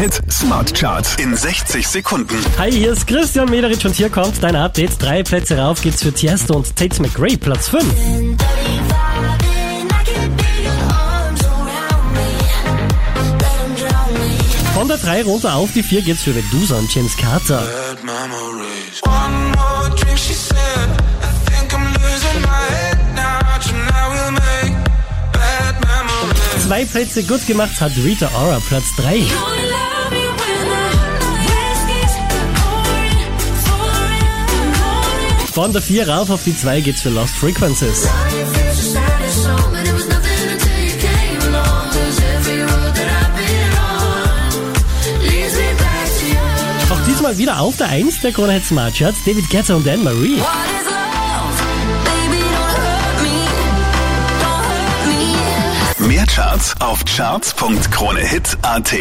Hit Smart Charts in 60 Sekunden. Hi, hier ist Christian Mederich und hier kommt dein Update. Drei Plätze rauf geht's für Tiesto und Tate McRae, Platz 5. Von der 3 runter auf die 4 geht's für Medusa und James Carter. Zwei Plätze gut gemacht hat Rita Ora, Platz 3. Von der 4 rauf auf die 2 geht's für Lost Frequencies. Auch diesmal wieder auf der 1 der Krone Hit Smart Charts, David Guetta und Anne-Marie. Mehr Charts auf charts.kronehit.at.